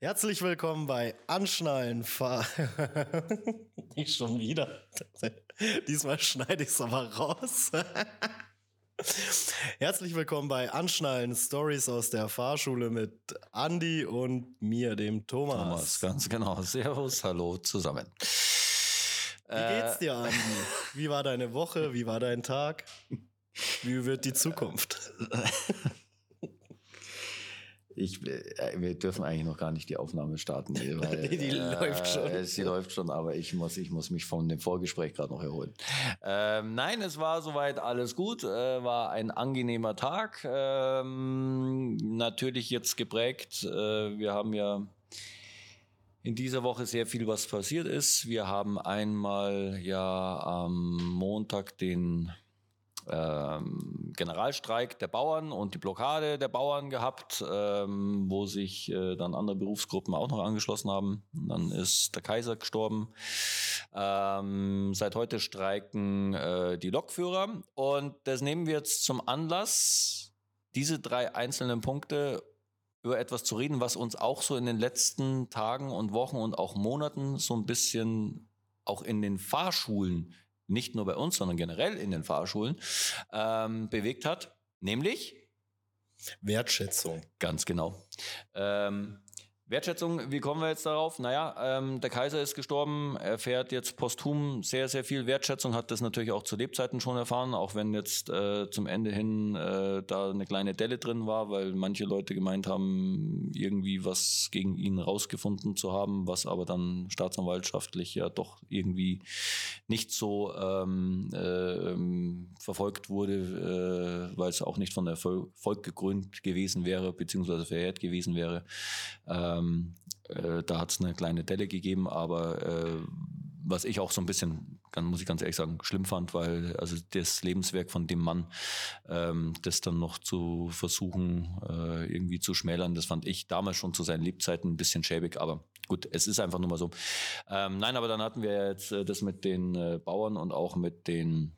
Herzlich willkommen bei Anschnallen. Nicht schon wieder. Diesmal schneide ich es aber raus. Herzlich willkommen bei Anschnallen Stories aus der Fahrschule mit Andy und mir, dem Thomas. Thomas, ganz genau. Servus, hallo zusammen. Wie geht's dir, Andy? Wie war deine Woche? Wie war dein Tag? Wie wird die Zukunft? Ich, äh, wir dürfen eigentlich noch gar nicht die Aufnahme starten. Weil, die äh, läuft schon. Sie läuft schon, aber ich muss, ich muss mich von dem Vorgespräch gerade noch erholen. Ähm, nein, es war soweit alles gut. Äh, war ein angenehmer Tag. Ähm, natürlich jetzt geprägt. Äh, wir haben ja in dieser Woche sehr viel, was passiert ist. Wir haben einmal ja am Montag den ähm, Generalstreik der Bauern und die Blockade der Bauern gehabt, ähm, wo sich äh, dann andere Berufsgruppen auch noch angeschlossen haben. Dann ist der Kaiser gestorben. Ähm, seit heute streiken äh, die Lokführer und das nehmen wir jetzt zum Anlass, diese drei einzelnen Punkte über etwas zu reden, was uns auch so in den letzten Tagen und Wochen und auch Monaten so ein bisschen auch in den Fahrschulen nicht nur bei uns, sondern generell in den Fahrschulen ähm, bewegt hat, nämlich Wertschätzung. Ganz genau. Ähm, Wertschätzung, wie kommen wir jetzt darauf? Naja, ähm, der Kaiser ist gestorben, er fährt jetzt posthum sehr, sehr viel Wertschätzung, hat das natürlich auch zu Lebzeiten schon erfahren, auch wenn jetzt äh, zum Ende hin äh, da eine kleine Delle drin war, weil manche Leute gemeint haben, irgendwie was gegen ihn rausgefunden zu haben, was aber dann staatsanwaltschaftlich ja doch irgendwie nicht so ähm, äh, verfolgt wurde, äh, weil es auch nicht von Erfolg gekrönt gewesen wäre, beziehungsweise verehrt gewesen wäre. Ähm, äh, da hat es eine kleine Delle gegeben, aber äh, was ich auch so ein bisschen, muss ich ganz ehrlich sagen, schlimm fand, weil also das Lebenswerk von dem Mann, ähm, das dann noch zu versuchen, äh, irgendwie zu schmälern, das fand ich damals schon zu seinen Lebzeiten ein bisschen schäbig, aber gut, es ist einfach nur mal so. Ähm, nein, aber dann hatten wir jetzt äh, das mit den äh, Bauern und auch mit den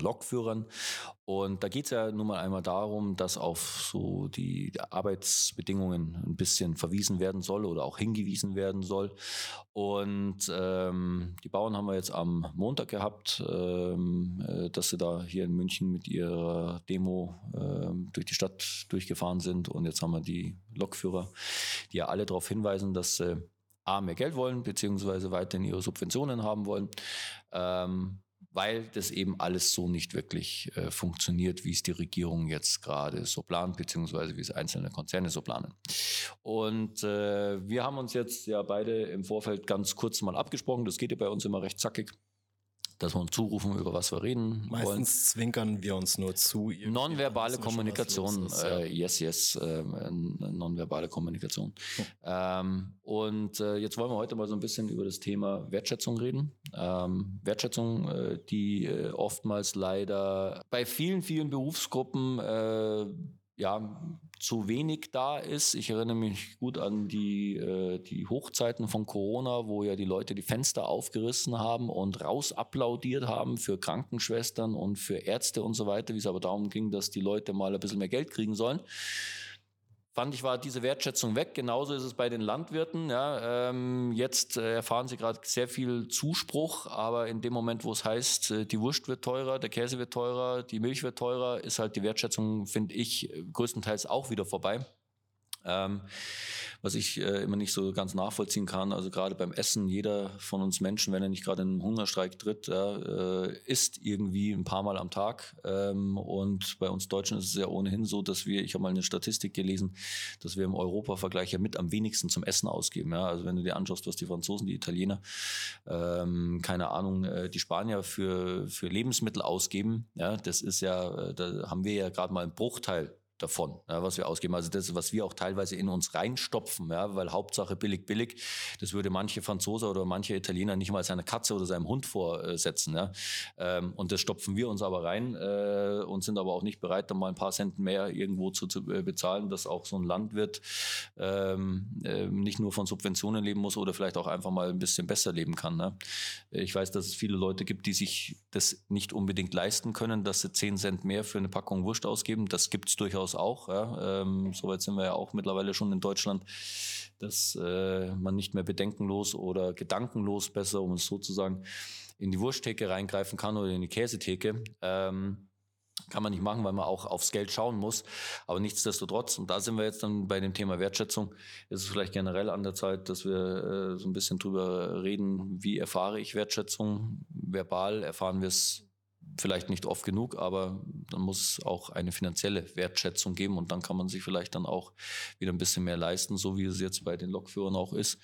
Lokführern. Und da geht es ja nun mal einmal darum, dass auf so die Arbeitsbedingungen ein bisschen verwiesen werden soll oder auch hingewiesen werden soll. Und ähm, die Bauern haben wir jetzt am Montag gehabt, ähm, äh, dass sie da hier in München mit ihrer Demo ähm, durch die Stadt durchgefahren sind. Und jetzt haben wir die Lokführer, die ja alle darauf hinweisen, dass sie A, mehr Geld wollen, beziehungsweise weiterhin ihre Subventionen haben wollen. Ähm, weil das eben alles so nicht wirklich äh, funktioniert, wie es die Regierung jetzt gerade so plant, beziehungsweise wie es einzelne Konzerne so planen. Und äh, wir haben uns jetzt ja beide im Vorfeld ganz kurz mal abgesprochen. Das geht ja bei uns immer recht zackig dass wir uns zurufen, über was wir reden Meistens wollen. zwinkern wir uns nur zu. Nonverbale Kommunikation, ist, ja. äh, yes, yes, äh, nonverbale Kommunikation. Oh. Ähm, und äh, jetzt wollen wir heute mal so ein bisschen über das Thema Wertschätzung reden. Ähm, Wertschätzung, äh, die oftmals leider bei vielen, vielen Berufsgruppen ja, zu wenig da ist. Ich erinnere mich gut an die, äh, die Hochzeiten von Corona, wo ja die Leute die Fenster aufgerissen haben und raus applaudiert haben für Krankenschwestern und für Ärzte und so weiter, wie es aber darum ging, dass die Leute mal ein bisschen mehr Geld kriegen sollen fand ich, war diese Wertschätzung weg. Genauso ist es bei den Landwirten. Ja, ähm, jetzt äh, erfahren sie gerade sehr viel Zuspruch, aber in dem Moment, wo es heißt, äh, die Wurst wird teurer, der Käse wird teurer, die Milch wird teurer, ist halt die Wertschätzung, finde ich, größtenteils auch wieder vorbei. Ähm, was ich äh, immer nicht so ganz nachvollziehen kann, also gerade beim Essen, jeder von uns Menschen, wenn er nicht gerade in einen Hungerstreik tritt, äh, isst irgendwie ein paar Mal am Tag. Ähm, und bei uns Deutschen ist es ja ohnehin so, dass wir, ich habe mal eine Statistik gelesen, dass wir im Europa-Vergleich ja mit am wenigsten zum Essen ausgeben. Ja? Also wenn du dir anschaust, was die Franzosen, die Italiener, ähm, keine Ahnung, äh, die Spanier für, für Lebensmittel ausgeben, ja, das ist ja, äh, da haben wir ja gerade mal einen Bruchteil davon, ja, was wir ausgeben. Also das, was wir auch teilweise in uns reinstopfen, ja, weil Hauptsache billig, billig, das würde manche Franzose oder manche Italiener nicht mal seiner Katze oder seinem Hund vorsetzen. Ja. Ähm, und das stopfen wir uns aber rein äh, und sind aber auch nicht bereit, dann mal ein paar Cent mehr irgendwo zu, zu äh, bezahlen, dass auch so ein Landwirt ähm, äh, nicht nur von Subventionen leben muss oder vielleicht auch einfach mal ein bisschen besser leben kann. Ne? Ich weiß, dass es viele Leute gibt, die sich das nicht unbedingt leisten können, dass sie 10 Cent mehr für eine Packung Wurst ausgeben. Das gibt es durchaus durchaus auch. Ja. Ähm, Soweit sind wir ja auch mittlerweile schon in Deutschland, dass äh, man nicht mehr bedenkenlos oder gedankenlos besser, um es so zu sagen, in die Wursttheke reingreifen kann oder in die Käsetheke. Ähm, kann man nicht machen, weil man auch aufs Geld schauen muss. Aber nichtsdestotrotz, und da sind wir jetzt dann bei dem Thema Wertschätzung, ist es vielleicht generell an der Zeit, dass wir äh, so ein bisschen drüber reden, wie erfahre ich Wertschätzung. Verbal erfahren wir es vielleicht nicht oft genug, aber dann muss es auch eine finanzielle Wertschätzung geben und dann kann man sich vielleicht dann auch wieder ein bisschen mehr leisten, so wie es jetzt bei den Lokführern auch ist,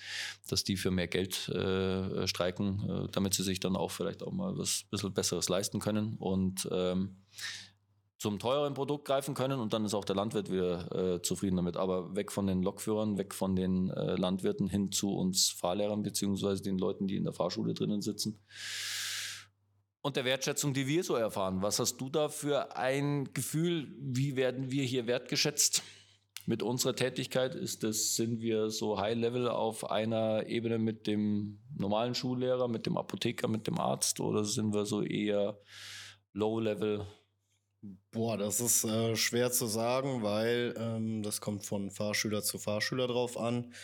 dass die für mehr Geld äh, streiken, äh, damit sie sich dann auch vielleicht auch mal was bisschen Besseres leisten können und ähm, zum teureren Produkt greifen können und dann ist auch der Landwirt wieder äh, zufrieden damit. Aber weg von den Lokführern, weg von den äh, Landwirten hin zu uns Fahrlehrern beziehungsweise den Leuten, die in der Fahrschule drinnen sitzen und der Wertschätzung, die wir so erfahren. Was hast du da für ein Gefühl? Wie werden wir hier wertgeschätzt? Mit unserer Tätigkeit ist das, sind wir so High Level auf einer Ebene mit dem normalen Schullehrer, mit dem Apotheker, mit dem Arzt oder sind wir so eher Low Level? Boah, das ist äh, schwer zu sagen, weil ähm, das kommt von Fahrschüler zu Fahrschüler drauf an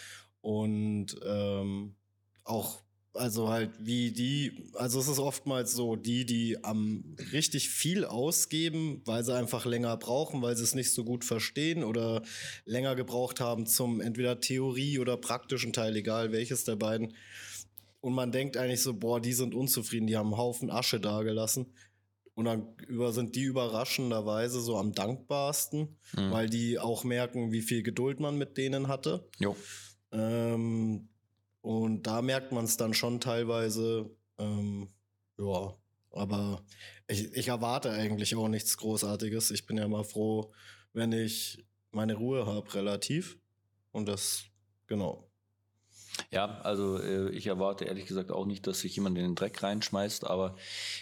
und ähm, auch also halt wie die, also es ist oftmals so, die, die am richtig viel ausgeben, weil sie einfach länger brauchen, weil sie es nicht so gut verstehen oder länger gebraucht haben zum entweder Theorie oder praktischen Teil, egal welches der beiden. Und man denkt eigentlich so, boah, die sind unzufrieden, die haben einen Haufen Asche dagelassen. Und dann über, sind die überraschenderweise so am dankbarsten, mhm. weil die auch merken, wie viel Geduld man mit denen hatte. Jo. Ähm, und da merkt man es dann schon teilweise. Ähm, ja, aber ich, ich erwarte eigentlich auch nichts Großartiges. Ich bin ja mal froh, wenn ich meine Ruhe habe, relativ. Und das, genau. Ja, also äh, ich erwarte ehrlich gesagt auch nicht, dass sich jemand in den Dreck reinschmeißt, aber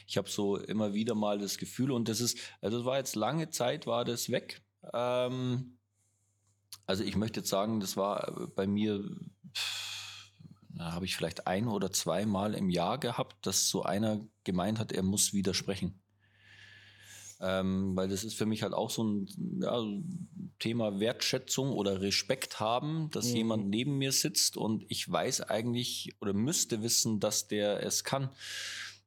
ich habe so immer wieder mal das Gefühl und das ist, also es war jetzt lange Zeit, war das weg. Ähm, also ich möchte jetzt sagen, das war bei mir pff, habe ich vielleicht ein oder zweimal im Jahr gehabt, dass so einer gemeint hat, er muss widersprechen. Ähm, weil das ist für mich halt auch so ein ja, Thema Wertschätzung oder Respekt haben, dass mhm. jemand neben mir sitzt und ich weiß eigentlich oder müsste wissen, dass der es kann.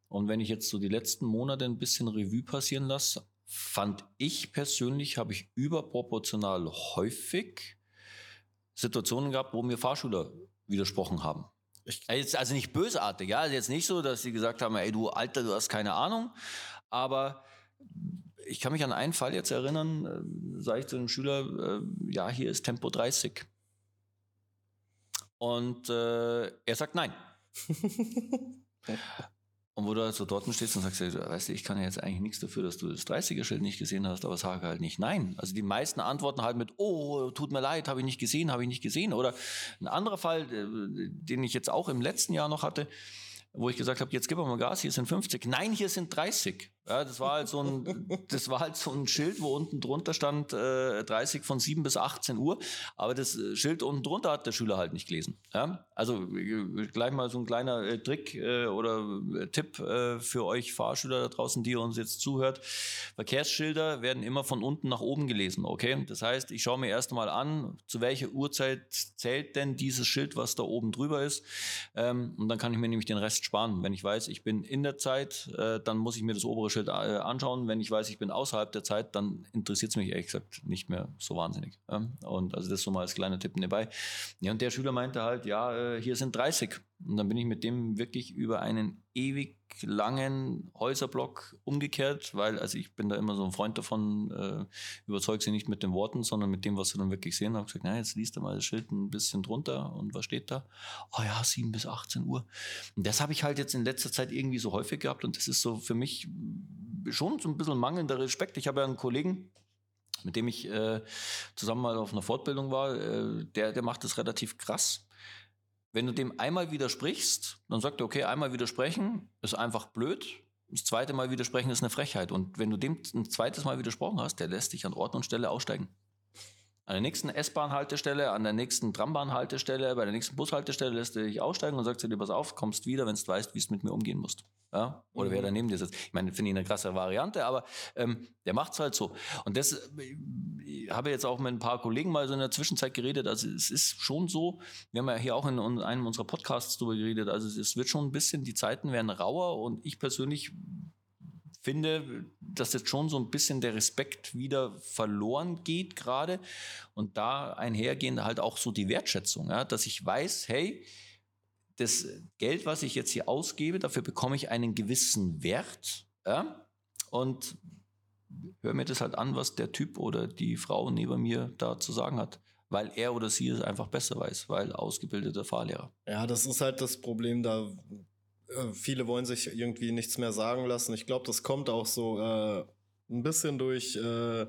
Und wenn ich jetzt so die letzten Monate ein bisschen Revue passieren lasse, fand ich persönlich, habe ich überproportional häufig Situationen gehabt, wo mir Fahrschüler widersprochen haben. Jetzt also nicht bösartig, ja. Also jetzt nicht so, dass sie gesagt haben, ey du Alter, du hast keine Ahnung. Aber ich kann mich an einen Fall jetzt erinnern, äh, sage ich zu einem Schüler, äh, ja, hier ist Tempo 30. Und äh, er sagt nein. Und wo du halt so dort stehst und sagst, weißt du, ich kann ja jetzt eigentlich nichts dafür, dass du das 30er-Schild nicht gesehen hast, aber sage halt nicht nein. Also die meisten antworten halt mit, oh, tut mir leid, habe ich nicht gesehen, habe ich nicht gesehen. Oder ein anderer Fall, äh, den ich jetzt auch im letzten Jahr noch hatte, wo ich gesagt habe, jetzt gib mal Gas, hier sind 50. Nein, hier sind 30. Ja, das war halt so ein, das war halt so ein Schild, wo unten drunter stand äh, 30 von 7 bis 18 Uhr. Aber das äh, Schild unten drunter hat der Schüler halt nicht gelesen. Ja? Also äh, gleich mal so ein kleiner äh, Trick äh, oder äh, Tipp äh, für euch Fahrschüler da draußen, die uns jetzt zuhört. Verkehrsschilder werden immer von unten nach oben gelesen. Okay, das heißt, ich schaue mir erst einmal an, zu welcher Uhrzeit zählt denn dieses Schild, was da oben drüber ist. Ähm, und dann kann ich mir nämlich den Rest sparen. Wenn ich weiß, ich bin in der Zeit, äh, dann muss ich mir das obere Schild äh, anschauen. Wenn ich weiß, ich bin außerhalb der Zeit, dann interessiert es mich ehrlich gesagt nicht mehr so wahnsinnig. Und also das so mal als kleiner Tipp nebenbei. Ja, und der Schüler meinte halt, ja, äh, hier sind 30. Und dann bin ich mit dem wirklich über einen ewig langen Häuserblock umgekehrt, weil also ich bin da immer so ein Freund davon, äh, überzeug sie nicht mit den Worten, sondern mit dem, was sie dann wirklich sehen. Habe gesagt, na, jetzt liest du mal das Schild ein bisschen drunter und was steht da? Oh ja, 7 bis 18 Uhr. Und das habe ich halt jetzt in letzter Zeit irgendwie so häufig gehabt und das ist so für mich schon so ein bisschen mangelnder Respekt. Ich habe ja einen Kollegen, mit dem ich äh, zusammen mal auf einer Fortbildung war, äh, der, der macht das relativ krass wenn du dem einmal widersprichst, dann sagt er, okay, einmal widersprechen ist einfach blöd. Das zweite Mal widersprechen ist eine Frechheit. Und wenn du dem ein zweites Mal widersprochen hast, der lässt dich an Ort und Stelle aussteigen. An der nächsten S-Bahn-Haltestelle, an der nächsten Trambahn-Haltestelle, bei der nächsten Bushaltestelle lässt er dich aussteigen und sagt dir, pass auf, kommst wieder, wenn du weißt, wie du mit mir umgehen musst. Ja? Oder mhm. wer daneben dir sitzt. Ich meine, finde ich eine krasse Variante, aber ähm, der macht es halt so. Und das äh, ich habe jetzt auch mit ein paar Kollegen mal so in der Zwischenzeit geredet. Also es ist schon so, wir haben ja hier auch in einem unserer Podcasts drüber geredet, also es wird schon ein bisschen, die Zeiten werden rauer und ich persönlich finde, dass jetzt schon so ein bisschen der Respekt wieder verloren geht gerade und da einhergehend halt auch so die Wertschätzung, ja, dass ich weiß, hey, das Geld, was ich jetzt hier ausgebe, dafür bekomme ich einen gewissen Wert ja, und höre mir das halt an, was der Typ oder die Frau neben mir da zu sagen hat weil er oder sie es einfach besser weiß, weil ausgebildeter Fahrlehrer. Ja, das ist halt das Problem, da äh, viele wollen sich irgendwie nichts mehr sagen lassen. Ich glaube, das kommt auch so äh, ein bisschen durch äh,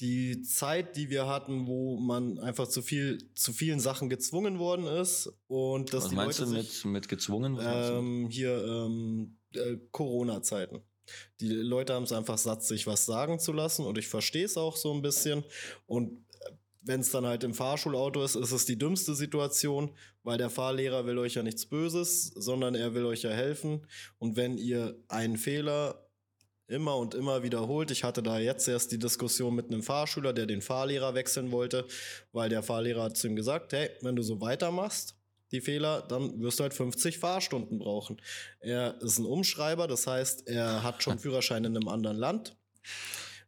die Zeit, die wir hatten, wo man einfach zu viel zu vielen Sachen gezwungen worden ist und dass Was die meinst Leute du mit, mit gezwungen? Ähm, hier ähm, äh, Corona-Zeiten. Die Leute haben es einfach satt, sich was sagen zu lassen und ich verstehe es auch so ein bisschen und wenn es dann halt im Fahrschulauto ist, ist es die dümmste Situation, weil der Fahrlehrer will euch ja nichts Böses, sondern er will euch ja helfen. Und wenn ihr einen Fehler immer und immer wiederholt, ich hatte da jetzt erst die Diskussion mit einem Fahrschüler, der den Fahrlehrer wechseln wollte, weil der Fahrlehrer hat zu ihm gesagt, hey, wenn du so weitermachst, die Fehler, dann wirst du halt 50 Fahrstunden brauchen. Er ist ein Umschreiber, das heißt, er hat schon Führerschein in einem anderen Land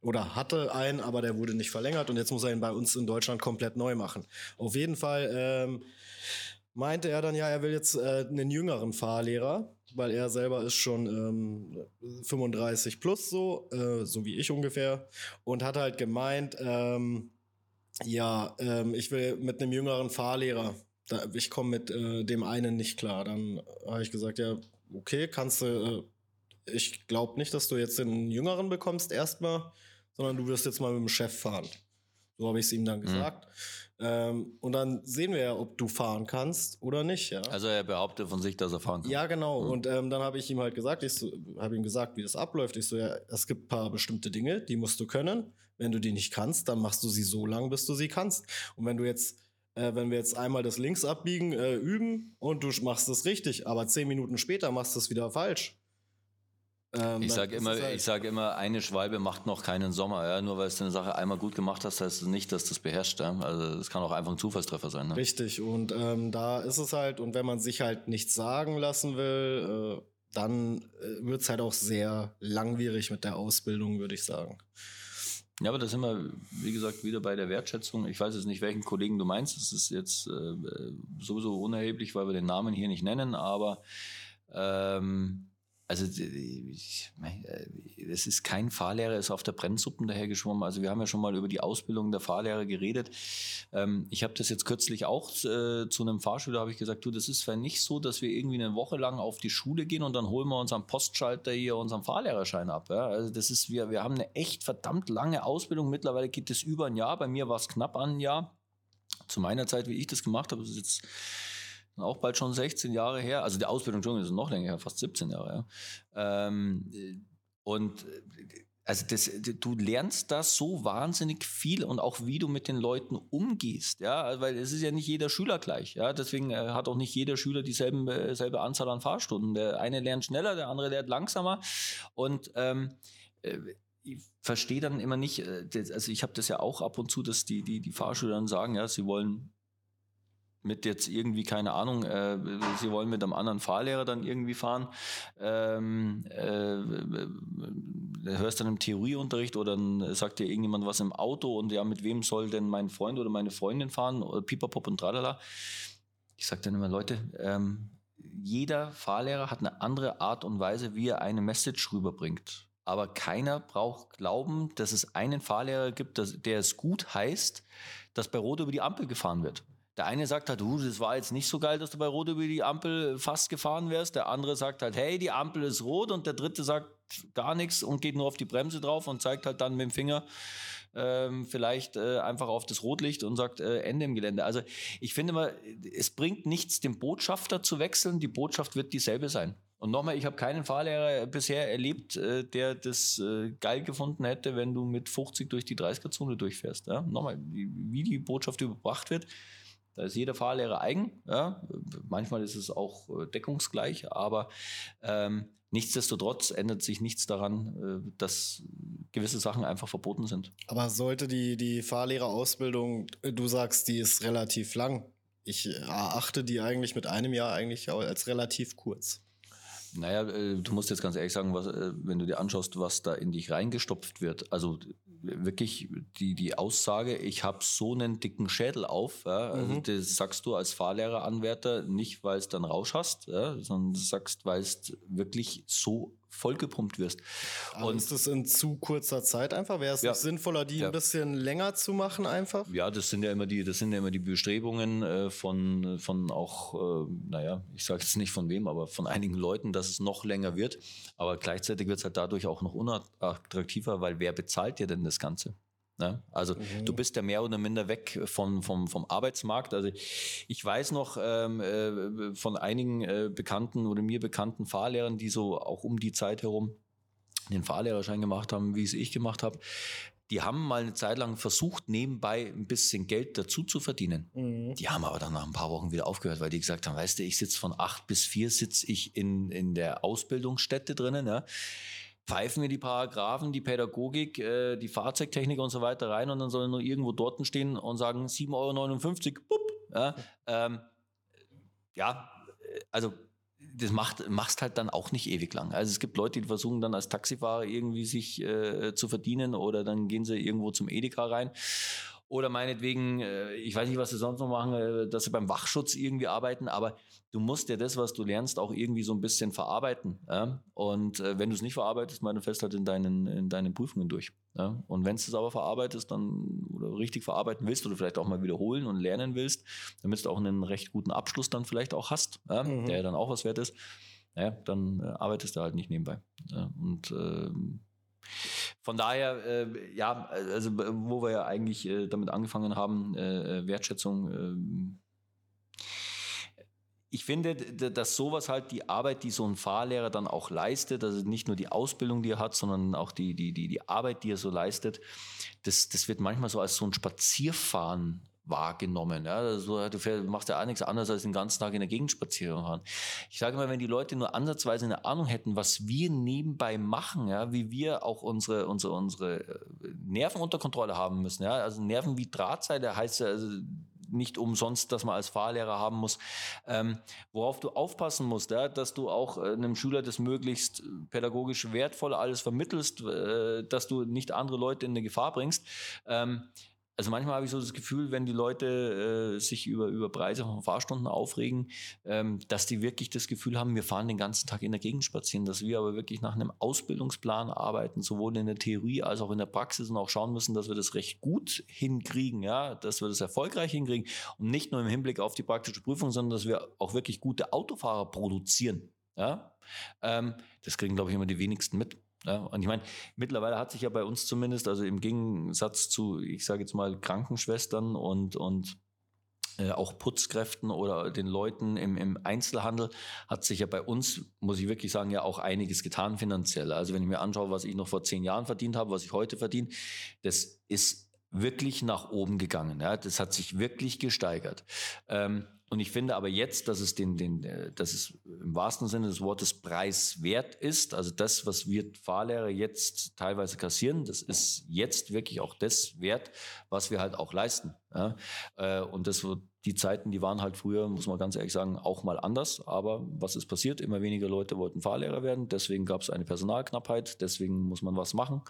oder hatte einen, aber der wurde nicht verlängert und jetzt muss er ihn bei uns in Deutschland komplett neu machen. Auf jeden Fall ähm, meinte er dann ja, er will jetzt äh, einen jüngeren Fahrlehrer, weil er selber ist schon ähm, 35 plus so, äh, so wie ich ungefähr und hat halt gemeint, ähm, ja, ähm, ich will mit einem jüngeren Fahrlehrer, da, ich komme mit äh, dem einen nicht klar. Dann habe ich gesagt, ja, okay, kannst du, äh, ich glaube nicht, dass du jetzt den jüngeren bekommst erstmal sondern du wirst jetzt mal mit dem Chef fahren. So habe ich es ihm dann mhm. gesagt. Mhm. Ähm, und dann sehen wir ja, ob du fahren kannst oder nicht. Ja? Also er behauptet von sich, dass er fahren kann. Ja, genau. Mhm. Und ähm, dann habe ich ihm halt gesagt, ich so, habe ihm gesagt, wie das abläuft. Ich so, ja, es gibt ein paar bestimmte Dinge, die musst du können. Wenn du die nicht kannst, dann machst du sie so lang, bis du sie kannst. Und wenn du jetzt äh, wenn wir jetzt einmal das Links abbiegen, äh, üben und du machst es richtig, aber zehn Minuten später machst du es wieder falsch, ähm, ich sage immer, halt ich sage immer, eine Schwalbe macht noch keinen Sommer. Ja? Nur weil du eine Sache einmal gut gemacht hast, heißt es nicht, dass das beherrscht. Ja? Also es kann auch einfach ein Zufallstreffer sein. Ne? Richtig. Und ähm, da ist es halt. Und wenn man sich halt nichts sagen lassen will, äh, dann äh, wird es halt auch sehr langwierig mit der Ausbildung, würde ich sagen. Ja, aber da sind wir, wie gesagt, wieder bei der Wertschätzung. Ich weiß jetzt nicht, welchen Kollegen du meinst. Das ist jetzt äh, sowieso unerheblich, weil wir den Namen hier nicht nennen, aber ähm, also es ist kein Fahrlehrer, ist auf der Brennsuppen dahergeschwommen. Also wir haben ja schon mal über die Ausbildung der Fahrlehrer geredet. Ähm, ich habe das jetzt kürzlich auch äh, zu einem Fahrschüler, habe ich gesagt, du, das ist nicht so, dass wir irgendwie eine Woche lang auf die Schule gehen und dann holen wir unseren Postschalter hier unseren Fahrlehrerschein ab. Also das ist, wir, wir haben eine echt verdammt lange Ausbildung. Mittlerweile geht es über ein Jahr. Bei mir war es knapp ein Jahr. Zu meiner Zeit, wie ich das gemacht habe, ist jetzt auch bald schon 16 Jahre her. Also die Ausbildung schon ist noch länger her, fast 17 Jahre her. Ähm, und also das, du lernst da so wahnsinnig viel und auch wie du mit den Leuten umgehst, ja, weil es ist ja nicht jeder Schüler gleich, ja, deswegen äh, hat auch nicht jeder Schüler dieselbe selbe Anzahl an Fahrstunden. Der eine lernt schneller, der andere lernt langsamer und ähm, äh, ich verstehe dann immer nicht, äh, also ich habe das ja auch ab und zu, dass die, die, die Fahrschüler dann sagen, ja, sie wollen mit jetzt irgendwie, keine Ahnung, äh, sie wollen mit einem anderen Fahrlehrer dann irgendwie fahren, ähm, äh, hörst dann im Theorieunterricht oder dann sagt dir irgendjemand was im Auto und ja, mit wem soll denn mein Freund oder meine Freundin fahren oder Pipapop und tralala. Ich sage dann immer, Leute, ähm, jeder Fahrlehrer hat eine andere Art und Weise, wie er eine Message rüberbringt. Aber keiner braucht glauben, dass es einen Fahrlehrer gibt, dass, der es gut heißt, dass bei Rot über die Ampel gefahren wird. Der eine sagt halt, du, das war jetzt nicht so geil, dass du bei Rot über die Ampel fast gefahren wärst. Der andere sagt halt, hey, die Ampel ist rot. Und der dritte sagt gar nichts und geht nur auf die Bremse drauf und zeigt halt dann mit dem Finger ähm, vielleicht äh, einfach auf das Rotlicht und sagt äh, Ende im Gelände. Also ich finde mal, es bringt nichts, den Botschafter zu wechseln. Die Botschaft wird dieselbe sein. Und nochmal, ich habe keinen Fahrlehrer bisher erlebt, äh, der das äh, geil gefunden hätte, wenn du mit 50 durch die 30er-Zone durchfährst. Ja? Nochmal, wie die Botschaft überbracht wird, Da ist jeder Fahrlehrer eigen. Ja? Manchmal ist es auch äh, deckungsgleich, aber ähm, nichtsdestotrotz ändert sich nichts daran, äh, dass gewisse Sachen einfach verboten sind. Aber sollte die, die Fahrlehrerausbildung, äh, du sagst, die ist relativ lang. Ich erachte die eigentlich mit einem Jahr eigentlich als relativ kurz. Naja, du musst jetzt ganz ehrlich sagen, was, wenn du dir anschaust, was da in dich reingestopft wird. Also wirklich die, die Aussage, ich habe so einen dicken Schädel auf. Ja, also mhm. Das sagst du als Fahrlehreranwärter nicht, weil es dann Rausch hast, ja, sondern du sagst, weil es wirklich so vollgepumpt wirst. Aber und ist das in zu kurzer Zeit einfach? Wäre es ja. sinnvoller, die ja. ein bisschen länger zu machen einfach? Ja, das sind ja immer die, das sind ja immer die Bestrebungen äh, von, von auch, äh, naja, ich sage jetzt nicht von wem, aber von einigen Leuten, dass es noch länger wird. Aber gleichzeitig wird es halt dadurch auch noch unattraktiver, weil wer bezahlt dir denn das Ganze? Ne? Also mhm. du bist ja mehr oder minder weg von, vom, vom Arbeitsmarkt. Also ich weiß noch ähm, äh, von einigen äh, bekannten oder mir bekannten Fahrlehrern, die so auch um die Zeit herum den Fahrlehrerschein gemacht haben, wie es ich gemacht habe. Die haben mal eine Zeit lang versucht, nebenbei ein bisschen Geld dazu zu verdienen. Mhm. Die haben aber dann nach ein paar Wochen wieder aufgehört, weil die gesagt haben, weißt du, ich sitze von acht bis vier sitze ich in, in der Ausbildungsstätte drinnen. Ja pfeifen wir die Paragraphen, die Pädagogik, äh, die Fahrzeugtechnik und so weiter rein und dann sollen nur irgendwo dort stehen und sagen 7,59 Euro. Ja, ähm, ja, also das macht, machst halt dann auch nicht ewig lang. Also es gibt Leute, die versuchen dann als Taxifahrer irgendwie sich äh, zu verdienen oder dann gehen sie irgendwo zum Edeka rein oder meinetwegen, äh, ich weiß nicht, was sie sonst noch machen, äh, dass sie beim Wachschutz irgendwie arbeiten, aber du musst ja das, was du lernst, auch irgendwie so ein bisschen verarbeiten. Ja? Und äh, wenn du es nicht verarbeitest, meine fest halt in deinen, in deinen Prüfungen durch. Ja? Und wenn du es aber verarbeitest, dann oder richtig verarbeiten willst oder vielleicht auch mal wiederholen und lernen willst, damit du auch einen recht guten Abschluss dann vielleicht auch hast, ja? mhm. der ja dann auch was wert ist, ja, dann arbeitest du halt nicht nebenbei. Und ähm, von daher, äh, ja, also wo wir ja eigentlich äh, damit angefangen haben, äh, äh Wertschätzung. Ähm, ich finde, dass sowas halt die Arbeit, die so ein Fahrlehrer dann auch leistet, also nicht nur die Ausbildung, die er hat, sondern auch die, die, die, die Arbeit, die er so leistet, das, das wird manchmal so als so ein Spazierfahren wahrgenommen. Ja, also, du machst ja auch nichts anderes als den ganzen Tag in der Gegend spazieren fahren. Ich sage mal, wenn die Leute nur ansatzweise eine Ahnung hätten, was wir nebenbei machen, ja, wie wir auch unsere, unsere, unsere äh, Nerven unter Kontrolle haben müssen. Ja, also Nerven wie Drahtseile heißt ja, also nicht umsonst, dass man als Fahrlehrer haben muss. Ähm, worauf du aufpassen musst, ja, dass du auch äh, einem Schüler das möglichst pädagogisch wertvoll alles vermittelst, äh, dass du nicht andere Leute in eine Gefahr bringst. Ähm, also manchmal habe ich so das Gefühl, wenn die Leute äh, sich über, über Preise von Fahrstunden aufregen, ähm, dass die wirklich das Gefühl haben, wir fahren den ganzen Tag in der Gegend spazieren, dass wir aber wirklich nach einem Ausbildungsplan arbeiten, sowohl in der Theorie als auch in der Praxis und auch schauen müssen, dass wir das recht gut hinkriegen, ja, dass wir das erfolgreich hinkriegen und nicht nur im Hinblick auf die praktische Prüfung, sondern dass wir auch wirklich gute Autofahrer produzieren. Ja? Ähm, das kriegen, glaube ich, immer die wenigsten mit. Ja, und ich meine, mittlerweile hat sich ja bei uns zumindest, also im Gegensatz zu, ich sage jetzt mal, Krankenschwestern und, und äh, auch Putzkräften oder den Leuten im, im Einzelhandel, hat sich ja bei uns, muss ich wirklich sagen, ja auch einiges getan finanziell. Also wenn ich mir anschaue, was ich noch vor zehn Jahren verdient habe, was ich heute verdiene, das ist wirklich nach oben gegangen. Ja, das hat sich wirklich gesteigert. Ähm, und ich finde aber jetzt, dass es den, den, äh, dass es im wahrsten Sinne des Wortes preiswert ist. Also das, was wir Fahrlehrer jetzt teilweise kassieren, das ist jetzt wirklich auch das wert, was wir halt auch leisten. Ja? Äh, und das die Zeiten, die waren halt früher, muss man ganz ehrlich sagen, auch mal anders. Aber was ist passiert? Immer weniger Leute wollten Fahrlehrer werden. Deswegen gab es eine Personalknappheit. Deswegen muss man was machen.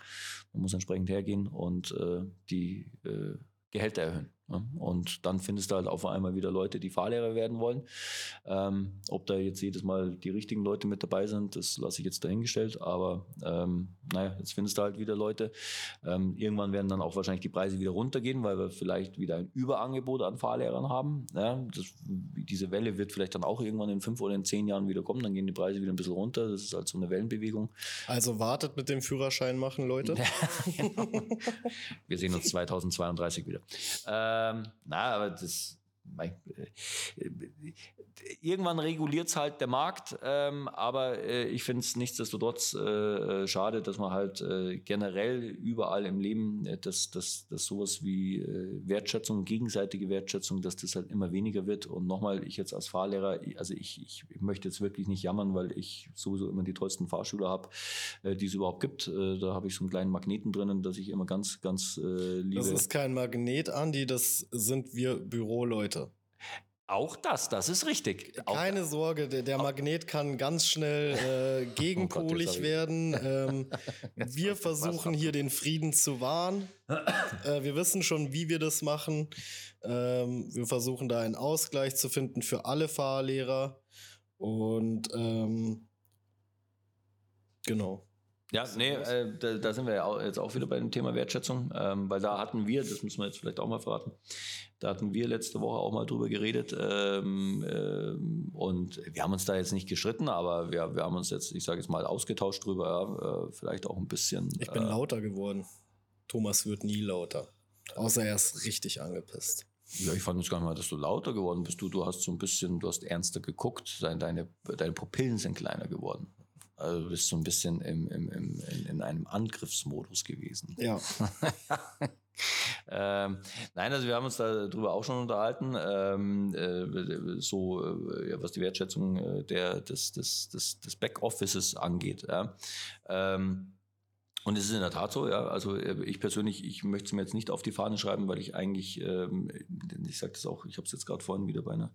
Man muss entsprechend hergehen und äh, die äh, Gehälter erhöhen. Ne? Und dann findest du halt auf einmal wieder Leute, die Fahrlehrer werden wollen. Ähm, ob da jetzt jedes Mal die richtigen Leute mit dabei sind, das lasse ich jetzt dahingestellt. Aber ähm, naja, jetzt findest du halt wieder Leute. Ähm, irgendwann werden dann auch wahrscheinlich die Preise wieder runtergehen, weil wir vielleicht wieder ein Überangebot an Fahrlehrern haben. Ja, das, diese Welle wird vielleicht dann auch irgendwann in fünf oder in zehn Jahren wieder kommen. Dann gehen die Preise wieder ein bisschen runter. Das ist halt so eine Wellenbewegung. Also wartet mit dem Führerschein machen, Leute. genau. Wir sehen uns 2032 wieder. Ähm, na, aber das irgendwann reguliert es halt der Markt, ähm, aber äh, ich finde es nichtsdestotrotz äh, äh, schade, dass man halt äh, generell überall im Leben, äh, dass, dass, dass sowas wie äh, Wertschätzung, gegenseitige Wertschätzung, dass das halt immer weniger wird. Und nochmal, ich jetzt als Fahrlehrer, also ich, ich, ich möchte jetzt wirklich nicht jammern, weil ich sowieso immer die tollsten Fahrschüler habe, äh, die es überhaupt gibt. Äh, da habe ich so einen kleinen Magneten drinnen, dass ich immer ganz, ganz äh, liebe. Das ist kein Magnet, Andi, das sind wir Büroleute. Auch das, das ist richtig. Keine Sorge, der, der, Magnet kann ganz schnell äh, gegenpolig oh Gott, werden. Ähm, wir versuchen hier den Frieden zu wahren. Äh, wir wissen schon, wie wir das machen. Ähm, wir versuchen da einen Ausgleich zu finden für alle Fahrlehrer. Und ähm, genau. Ja, nee, äh, da, da, sind wir ja auch, jetzt auch wieder bei dem Thema Wertschätzung, ähm, weil da hatten wir, das müssen wir jetzt vielleicht auch mal verraten, da hatten wir letzte Woche auch mal drüber geredet ähm, ähm, und wir haben uns da jetzt nicht gestritten, aber wir, wir haben uns jetzt, ich sage jetzt mal, ausgetauscht drüber, ja, äh, vielleicht auch ein bisschen. Ich bin äh, lauter geworden. Thomas wird nie lauter, außer er ist richtig angepisst. Ja, ich fand es gar nicht mal, dass du lauter geworden bist. Du, du hast so ein bisschen, du hast ernster geguckt, deine, deine Pupillen sind kleiner geworden. Also du bist so ein bisschen im, im, im, in, in einem Angriffsmodus gewesen. Ja. ähm, nein, also wir haben uns darüber auch schon unterhalten, ähm, äh, so äh, was die Wertschätzung äh, der, des, des, des, des Backoffices angeht. Ja. Ähm, und es ist in der Tat so, ja. Also äh, ich persönlich, ich möchte es mir jetzt nicht auf die Fahne schreiben, weil ich eigentlich, ähm, ich sage das auch, ich habe es jetzt gerade vorhin wieder bei einer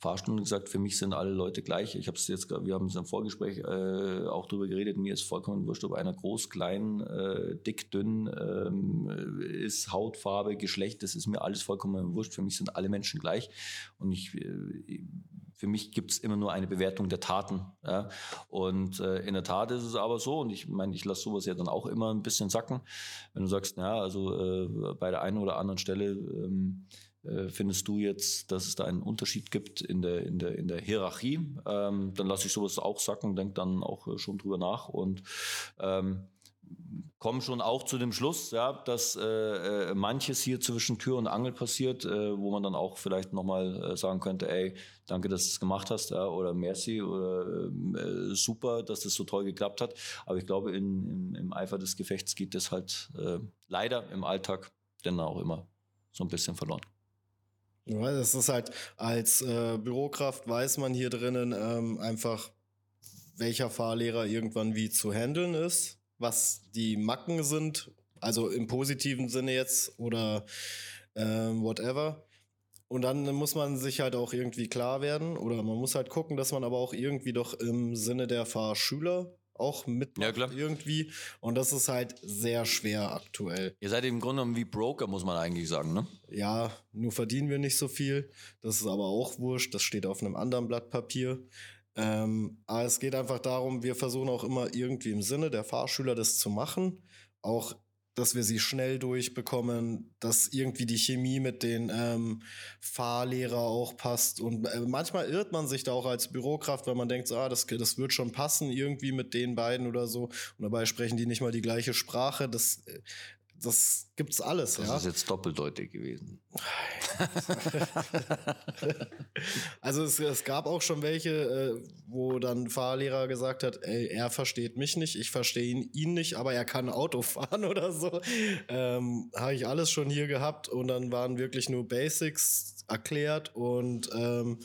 Fahrstunde gesagt, für mich sind alle Leute gleich. Ich habe es jetzt, wir haben es im Vorgespräch äh, auch darüber geredet, mir ist vollkommen wurscht, ob einer groß, klein, äh, dick, dünn ähm, ist, Hautfarbe, Geschlecht, das ist mir alles vollkommen wurscht. Für mich sind alle Menschen gleich. Und ich, äh, für mich gibt es immer nur eine Bewertung der Taten. Ja? Und äh, in der Tat ist es aber so, und ich meine, ich lasse sowas ja dann auch immer ein bisschen sacken, wenn du sagst, ja, also äh, bei der einen oder anderen Stelle ähm, äh, findest du jetzt, dass es da einen Unterschied gibt in der, in der, in der Hierarchie, ähm, dann lasse ich sowas auch sacken, denke dann auch äh, schon drüber nach und ähm, komme schon auch zu dem Schluss, ja, dass äh, äh, manches hier zwischen Tür und Angel passiert, äh, wo man dann auch vielleicht nochmal äh, sagen könnte, ey, danke, dass du es gemacht hast, ja, oder merci, oder ähm, äh, super, dass das so toll geklappt hat. Aber ich glaube, in, im, im Eifer des Gefechts geht das halt äh, leider im Alltag denn auch immer so ein bisschen verloren. Ja, das ist halt, als äh, Bürokraft weiß man hier drinnen ähm, einfach, welcher Fahrlehrer irgendwann wie zu handeln ist was die Macken sind, also im positiven Sinne jetzt oder äh, whatever. Und dann muss man sich halt auch irgendwie klar werden oder man muss halt gucken, dass man aber auch irgendwie doch im Sinne der Fahrschüler auch mit ja, irgendwie. Und das ist halt sehr schwer aktuell. Ihr seid im Grunde genommen wie Broker, muss man eigentlich sagen, ne? Ja, nur verdienen wir nicht so viel. Das ist aber auch wurscht. Das steht auf einem anderen Blatt Papier. Ähm, aber es geht einfach darum, wir versuchen auch immer irgendwie im Sinne der Fahrschüler das zu machen. Auch, dass wir sie schnell durchbekommen, dass irgendwie die Chemie mit den ähm, Fahrlehrer auch passt. Und äh, manchmal irrt man sich da auch als Bürokraft, weil man denkt, so, ah, das, das wird schon passen irgendwie mit den beiden oder so. Und dabei sprechen die nicht mal die gleiche Sprache. Das äh, das gibt's alles, das ja. Ist jetzt doppeldeutig gewesen. also es, es, gab auch schon welche, äh, wo dann Fahrlehrer gesagt hat, ey, er versteht mich nicht, ich verstehe ihn, ihn nicht, aber er kann Auto fahren oder so. Ähm, Habe ich alles schon hier gehabt und dann waren wirklich nur Basics erklärt und ähm,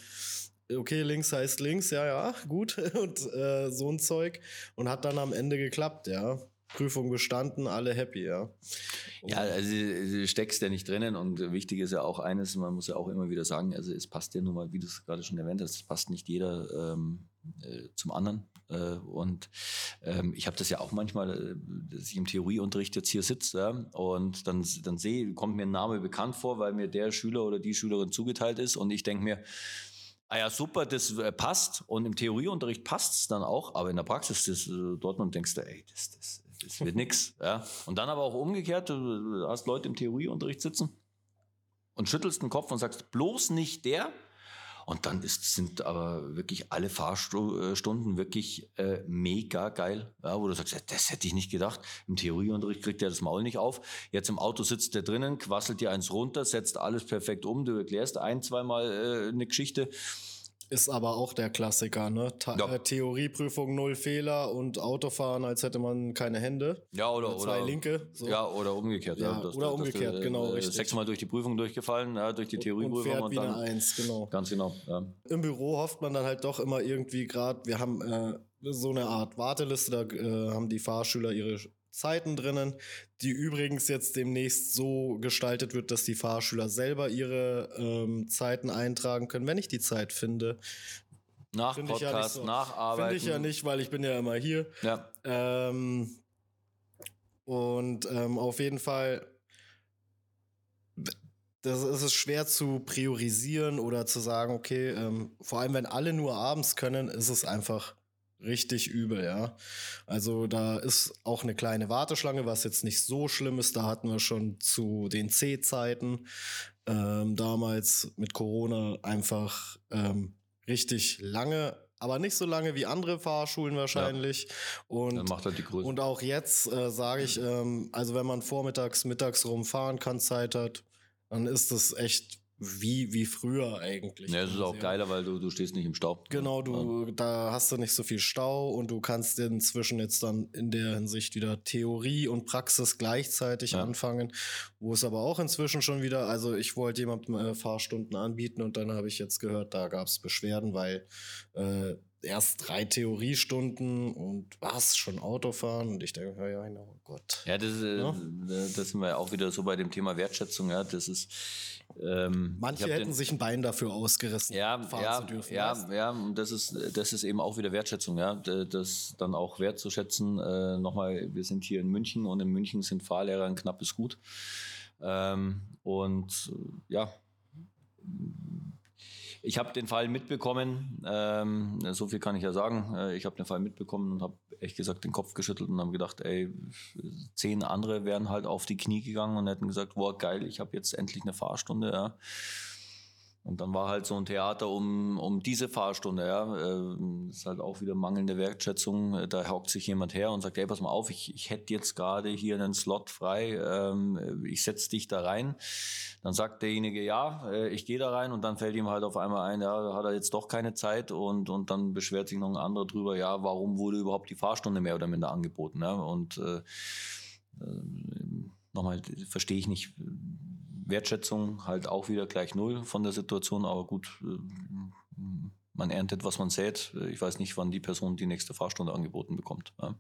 okay, links heißt links, ja, ja, gut und äh, so ein Zeug und hat dann am Ende geklappt, ja. Prüfung bestanden, alle happy, ja. Ja, also du steckst ja nicht drinnen und wichtig ist ja auch eines, man muss ja auch immer wieder sagen, also es passt ja nun mal, wie du es gerade schon erwähnt hast, es passt nicht jeder ähm, äh, zum anderen. Äh, und ähm, ich habe das ja auch manchmal, äh, dass ich im Theorieunterricht jetzt hier sitze ja, und dann, dann sehe, kommt mir ein Name bekannt vor, weil mir der Schüler oder die Schülerin zugeteilt ist und ich denke mir, Ah ja, super, das äh, passt. Und im Theorieunterricht passt es dann auch, aber in der Praxis ist äh, dort und denkst du, ey, das, das, das wird nix. Ja. Und dann aber auch umgekehrt, du hast Leute im Theorieunterricht sitzen und schüttelst den Kopf und sagst, bloß nicht der. Und dann ist, sind aber wirklich alle Fahrstunden wirklich äh, mega geil, ja, wo du sagst, das hätte ich nicht gedacht. Im Theorieunterricht kriegt er das Maul nicht auf. Jetzt im Auto sitzt der drinnen, quasselt dir eins runter, setzt alles perfekt um, du erklärst ein, zweimal äh, eine Geschichte ist aber auch der Klassiker, ne? Ta ja. Äh, Theorieprüfung null Fehler und Autofahren, als hätte man keine Hände. Ja, oder, oder zwei oder, linke. So. Ja, oder umgekehrt. Ja, ja. Das, oder das, umgekehrt, das, genau, äh, richtig. Sechsmal durch die Prüfung durchgefallen, ja, durch die Theorieprüfung. Und, fährt und wieder dann, eins, genau. Ganz genau. Ja. Im Büro hofft man dann halt doch immer irgendwie gerade, wir haben äh, so eine Art Warteliste, da äh, haben die Fahrschüler ihre Zeiten drinnen, die übrigens jetzt demnächst so gestaltet wird, dass die Fahrschüler selber ihre ähm, Zeiten eintragen können, wenn ich die Zeit finde. Nach find Podcast, ja so. nach Arbeit. Finde ich ja nicht, weil ich bin ja immer hier. Ja. Ähm, und ähm, auf jeden Fall, das ist es schwer zu priorisieren oder zu sagen, okay, ähm, vor allem wenn alle nur abends können, ist es einfach richtig übel, ja. Also da ist auch eine kleine Warteschlange, was jetzt nicht so schlimm ist. Da hatten wir schon zu den C-Zeiten ähm, damals mit Corona einfach ähm, richtig lange aber nicht so lange wie andere Fahrschulen wahrscheinlich. Ja. Und, Dann macht er die Größe. und auch jetzt äh, sage ich, ähm, also wenn man vormittags, mittags rumfahren kann, Zeit hat, dann ist das echt wie, wie früher eigentlich. Ja, es ist auch ja. geiler, weil du, du stehst nicht im Stau. Genau, du, ja. da hast du nicht so viel Stau und du kannst inzwischen jetzt dann in der Hinsicht wieder Theorie und Praxis gleichzeitig ja. anfangen, wo es aber auch inzwischen schon wieder, also ich wollte jemandem äh, Fahrstunden anbieten und dann habe ich jetzt gehört, da gab es Beschwerden, weil äh, erst drei Theoriestunden und was, schon Autofahren und ich denke, ja, ja, oh Gott. Ja, das, äh, ja? das sind wir auch wieder so bei dem Thema Wertschätzung, ja, das ist ähm, Manche hätten den, sich ein Bein dafür ausgerissen, ja, ja, dürfen, Ja, weißt? ja, und das ist, das ist eben auch wieder Wertschätzung, ja, das dann auch wertzuschätzen. Äh, Nochmal, wir sind hier in München und in München sind Fahrlehrer ein knappes Gut. Ähm, und ja, ich habe den Fall mitbekommen, ähm, so viel kann ich ja sagen. Äh, ich habe den Fall mitbekommen und habe echt gesagt den Kopf geschüttelt und habe gedacht, ey, zehn andere wären halt auf die Knie gegangen und hätten gesagt, wow, geil, ich habe jetzt endlich eine Fahrstunde. Ja. Und dann war halt so ein Theater um, um diese Fahrstunde, ja. Äh, ist halt auch wieder mangelnde Wertschätzung. Da hockt sich jemand her und sagt, ey, pass mal auf, ich, ich hätte jetzt gerade hier einen Slot frei, ähm, ich setze dich da rein. Dann sagt derjenige, ja, äh, ich gehe da rein und dann fällt ihm halt auf einmal ein, ja, hat er jetzt doch keine Zeit und, und dann beschwert sich noch ein anderer drüber, ja, warum wurde überhaupt die Fahrstunde mehr oder minder angeboten, ja. Und äh, äh nochmal, verstehe ich nicht Wertschätzung halt auch wieder gleich null von der Situation, aber gut, äh, man erntet, was man sät. Ich weiß nicht, wann die Person die nächste Fahrstunde angeboten bekommt. Ja.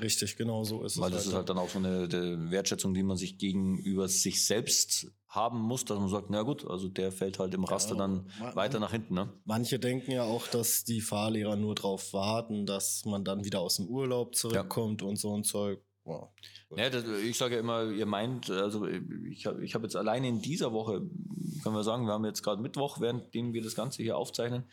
Richtig, genau so ist Weil es. Weil das ist halt dann auch so eine Wertschätzung, die man sich gegenüber sich selbst haben muss, dass man sagt, na gut, also der fällt halt im Raster ja, dann man, weiter nach hinten. Ne? Manche denken ja auch, dass die Fahrlehrer nur darauf warten, dass man dann wieder aus dem Urlaub zurückkommt ja. und so ein Zeug. Wow. Ja, das, ich sage ja immer, ihr meint, also ich habe ich hab jetzt alleine in dieser Woche, können wir sagen, wir haben jetzt gerade Mittwoch, währenddem wir das Ganze hier aufzeichnen.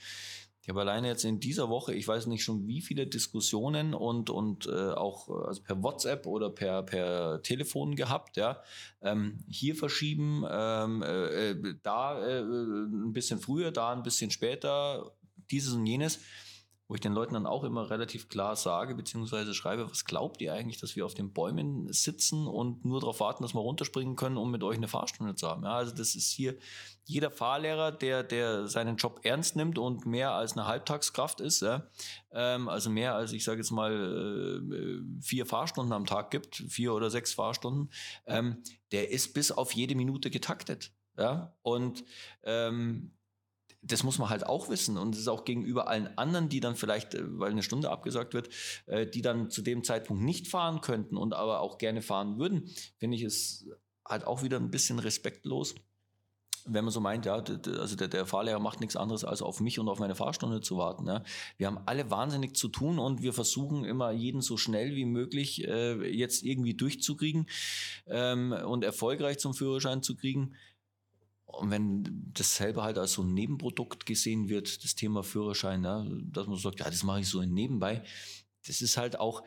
Ich habe alleine jetzt in dieser Woche, ich weiß nicht schon wie viele Diskussionen und, und äh, auch also per WhatsApp oder per, per Telefon gehabt, ja. Ähm, hier verschieben, ähm, äh, äh da äh, ein bisschen früher, da ein bisschen später, dieses und jenes wo ich den Leuten dann auch immer relativ klar sage, beziehungsweise schreibe, was glaubt ihr eigentlich, dass wir auf den Bäumen sitzen und nur darauf warten, dass wir runterspringen können, um mit euch eine Fahrstunde zu haben. Ja, also das ist hier jeder Fahrlehrer, der, der seinen Job ernst nimmt und mehr als eine Halbtagskraft ist, ja, ähm, also mehr als, ich sage jetzt mal, äh, vier Fahrstunden am Tag gibt, vier oder sechs Fahrstunden, ähm, der ist bis auf jede Minute getaktet. Ja, und ähm, das muss man halt auch wissen und es ist auch gegenüber allen anderen, die dann vielleicht, äh, weil eine Stunde abgesagt wird, äh, die dann zu dem Zeitpunkt nicht fahren könnten und aber auch gerne fahren würden, finde ich es halt auch wieder ein bisschen respektlos. Wenn man so meint, ja, also der, der Fahrlehrer macht nichts anderes, als auf mich und auf meine Fahrstunde zu warten. Ja. Wir haben alle wahnsinnig zu tun und wir versuchen immer jeden so schnell wie möglich äh, jetzt irgendwie durchzukriegen ähm, und erfolgreich zum Führerschein zu kriegen. Und wenn das selber halt als so ein Nebenprodukt gesehen wird, das Thema Führerschein, ja, dass man sagt, ja, das mache ich so nebenbei, das ist halt auch,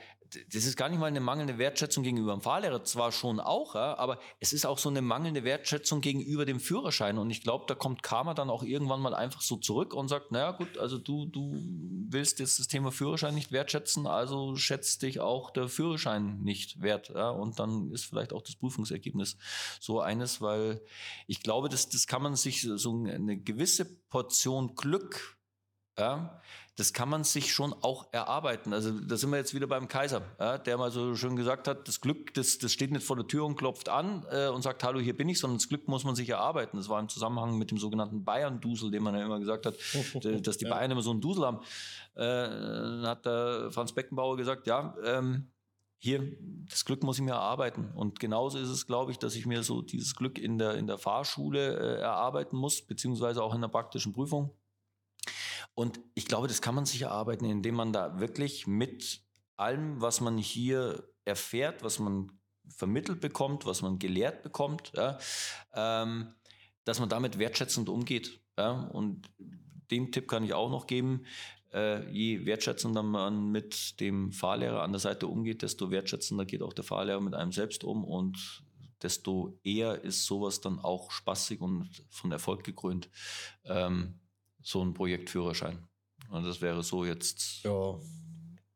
das ist gar nicht mal eine mangelnde Wertschätzung gegenüber dem Fahrlehrer, zwar schon auch, aber es ist auch so eine mangelnde Wertschätzung gegenüber dem Führerschein. Und ich glaube, da kommt Karma dann auch irgendwann mal einfach so zurück und sagt, naja gut, also du, du willst jetzt das Thema Führerschein nicht wertschätzen, also schätzt dich auch der Führerschein nicht wert. Ja, und dann ist vielleicht auch das Prüfungsergebnis so eines, weil ich glaube, das, das kann man sich so eine gewisse Portion Glück ja, das kann man sich schon auch erarbeiten. Also da sind wir jetzt wieder beim Kaiser, ja, der mal so schön gesagt hat, das Glück, das, das steht nicht vor der Tür und klopft an äh, und sagt, hallo, hier bin ich, sondern das Glück muss man sich erarbeiten. Das war im Zusammenhang mit dem sogenannten Bayern-Dusel, den man ja immer gesagt hat, dass die Bayern immer so einen Dusel haben. Äh, hat der Franz Beckenbauer gesagt, ja, ähm, hier, das Glück muss ich mir erarbeiten. Und genauso ist es, glaube ich, dass ich mir so dieses Glück in der, in der Fahrschule äh, erarbeiten muss, beziehungsweise auch in der praktischen Prüfung. Und ich glaube, das kann man sich erarbeiten, indem man da wirklich mit allem, was man hier erfährt, was man vermittelt bekommt, was man gelehrt bekommt, ja, ähm, dass man damit wertschätzend umgeht. Ja. Und den Tipp kann ich auch noch geben. Äh, je wertschätzender man mit dem Fahrlehrer an der Seite umgeht, desto wertschätzender geht auch der Fahrlehrer mit einem selbst um und desto eher ist sowas dann auch spaßig und von Erfolg gekrönt. Ähm, so ein Projektführerschein. Und das wäre so jetzt. Ja,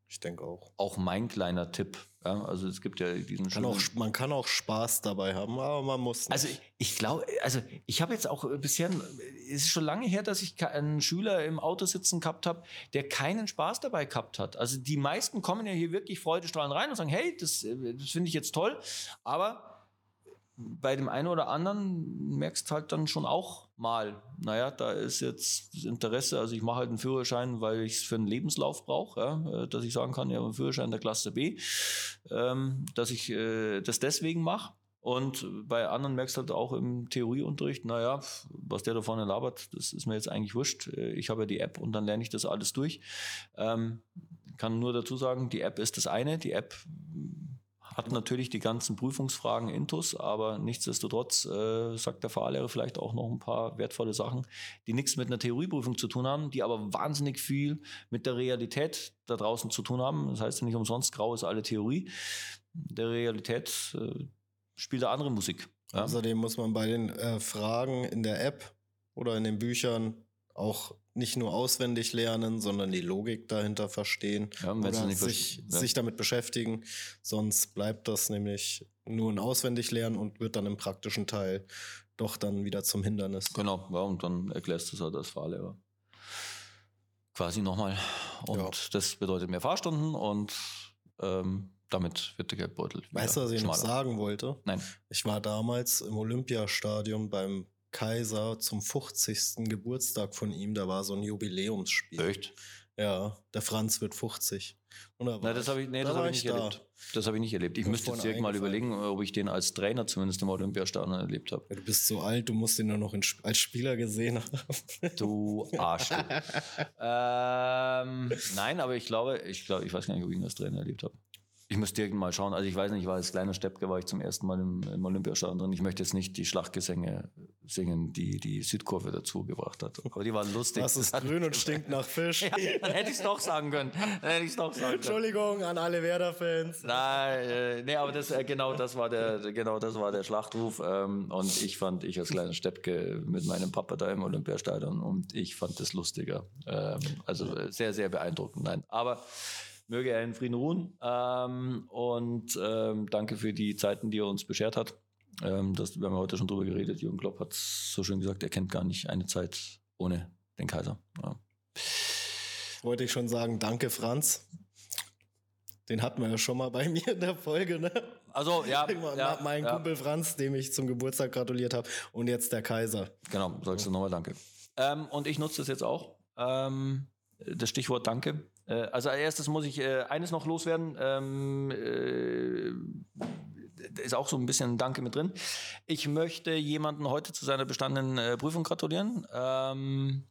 ich denke auch. Auch mein kleiner Tipp. Ja, also es gibt ja diesen kann auch, Man kann auch Spaß dabei haben, aber man muss nicht. Also ich, glaube, also ich habe jetzt auch bisher, es ist schon lange her, dass ich einen Schüler im Auto sitzen gehabt habe, der keinen Spaß dabei gehabt hat. Also die meisten kommen ja hier wirklich freudestrahlend rein und sagen, hey, das, das finde ich jetzt toll, aber bei dem einen oder anderen merkst halt dann schon auch mal, naja, da ist jetzt das Interesse, also ich mache halt einen Führerschein, weil ich es für einen Lebenslauf brauche, ja, äh, dass ich sagen kann, ja, einen Führerschein der Klasse B, ähm, dass ich äh, das deswegen mache. Und bei anderen merkst du halt auch im Theorieunterricht, naja, was der da vorne labert, das ist mir jetzt eigentlich wurscht. Äh, ich habe ja die App und dann lerne ich das alles durch. Ähm, kann nur dazu sagen, die App ist das eine. Die App hat natürlich die ganzen Prüfungsfragen intus, aber nichtsdestotrotz äh, sagt der Fahrlehrer vielleicht auch noch ein paar wertvolle Sachen, die nichts mit einer Theorieprüfung zu tun haben, die aber wahnsinnig viel mit der Realität da draußen zu tun haben. Das heißt nicht umsonst, grau ist alle Theorie. Der Realität äh, spielt da andere Musik. Ja? Außerdem muss man bei den äh, Fragen in der App oder in den Büchern auch nicht nur auswendig lernen, sondern die Logik dahinter verstehen ja, oder sich, ja. sich damit beschäftigen. Sonst bleibt das nämlich nur ein Auswendiglernen und wird dann im praktischen Teil doch dann wieder zum Hindernis. Genau, ja, und dann erklärst du es halt als Fahrlehrer. Quasi nochmal. Und ja. das bedeutet mehr Fahrstunden und ähm, damit wird der Geldbeutel. Weißt du, was ich schmaler. noch sagen wollte? Nein. Ich war damals im Olympiastadion beim Kaiser zum 50. Geburtstag von ihm, da war so ein Jubiläumsspiel. Echt? Ja, der Franz wird 50. Na, das habe ich, nee, das hab ich nicht da. erlebt. Das habe ich nicht erlebt. Ich müsste jetzt direkt mal überlegen, ob ich den als Trainer zumindest im Olympiastadion erlebt habe. Ja, du bist so alt, du musst ihn nur noch in, als Spieler gesehen haben. Du Arsch. ähm, nein, aber ich glaube, ich glaube, ich weiß gar nicht, ob ich ihn als Trainer erlebt habe. Ich muss direkt mal schauen. Also ich weiß nicht, ich war als kleiner Steppke, war ich zum ersten Mal im, im Olympiastadion drin. Ich möchte jetzt nicht die Schlachtgesänge singen, die die Südkurve dazu gebracht hat. Aber die waren lustig. Das ist grün und stinkt nach Fisch. ja, dann hätte ich es doch sagen können. Dann hätte ich doch sagen Entschuldigung an alle Werder-Fans. Nein, äh, nee, aber das, äh, genau, das war der, genau das war der Schlachtruf. Ähm, und ich fand, ich als kleiner Steppke mit meinem Papa da im Olympiastadion und ich fand das lustiger. Ähm, also äh, sehr, sehr beeindruckend. Nein, aber Möge er in Frieden ruhen. Ähm, und ähm, danke für die Zeiten, die er uns beschert hat. Ähm, das, wir haben heute schon drüber geredet. Jürgen Klopp hat so schön gesagt, er kennt gar nicht eine Zeit ohne den Kaiser. Ja. Wollte ich schon sagen, danke Franz. Den hatten wir ja schon mal bei mir in der Folge, ne? Also, ja. ja mein ja. Kumpel Franz, dem ich zum Geburtstag gratuliert habe. Und jetzt der Kaiser. Genau, sagst du nochmal Danke. Ähm, und ich nutze das jetzt auch. Ähm, das Stichwort Danke. Äh, also als erstes muss ich äh, eines noch loswerden. Ähm, äh, ist auch so ein bisschen Danke mit drin. Ich möchte jemanden heute zu seiner bestandenen äh, Prüfung gratulieren. Ähm,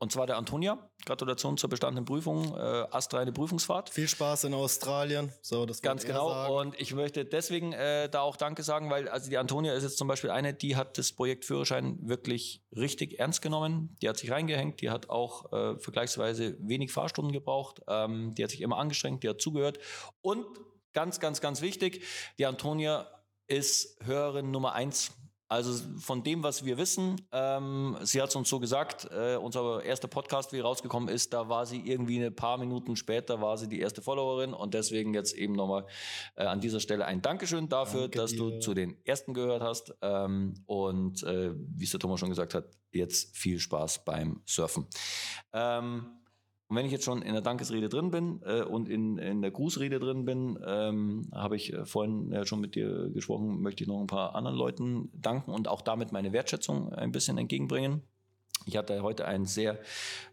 und zwar der Antonia. Gratulation zur bestandenen Prüfung. Äh, astreine Prüfungsfahrt. Viel Spaß in Australien. So, das Ganz genau. Sagen. Und ich möchte deswegen äh, da auch Danke sagen, weil also die Antonia ist jetzt zum Beispiel eine, die hat das Projekt Führerschein wirklich richtig ernst genommen. Die hat sich reingehängt. Die hat auch äh, vergleichsweise wenig Fahrstunden gebraucht. Ähm, die hat sich immer angestrengt. Die hat zugehört. Und ganz, ganz, ganz wichtig, die Antonia ist Hörerin Nummer eins also von dem, was wir wissen, ähm, sie hat es uns so gesagt, äh, unser erster Podcast, wie rausgekommen ist, da war sie irgendwie ein paar Minuten später, war sie die erste Followerin und deswegen jetzt eben nochmal äh, an dieser Stelle ein Dankeschön dafür, Danke dass dir. du zu den ersten gehört hast ähm, und äh, wie es der Thomas schon gesagt hat, jetzt viel Spaß beim Surfen. Ähm, Und wenn ich jetzt schon in der Dankesrede drin bin äh, und in, in der Grußrede drin bin, ähm, habe ich äh, vorhin äh, schon mit dir gesprochen, möchte ich noch ein paar anderen Leuten danken und auch damit meine Wertschätzung ein bisschen entgegenbringen. Ich hatte heute ein sehr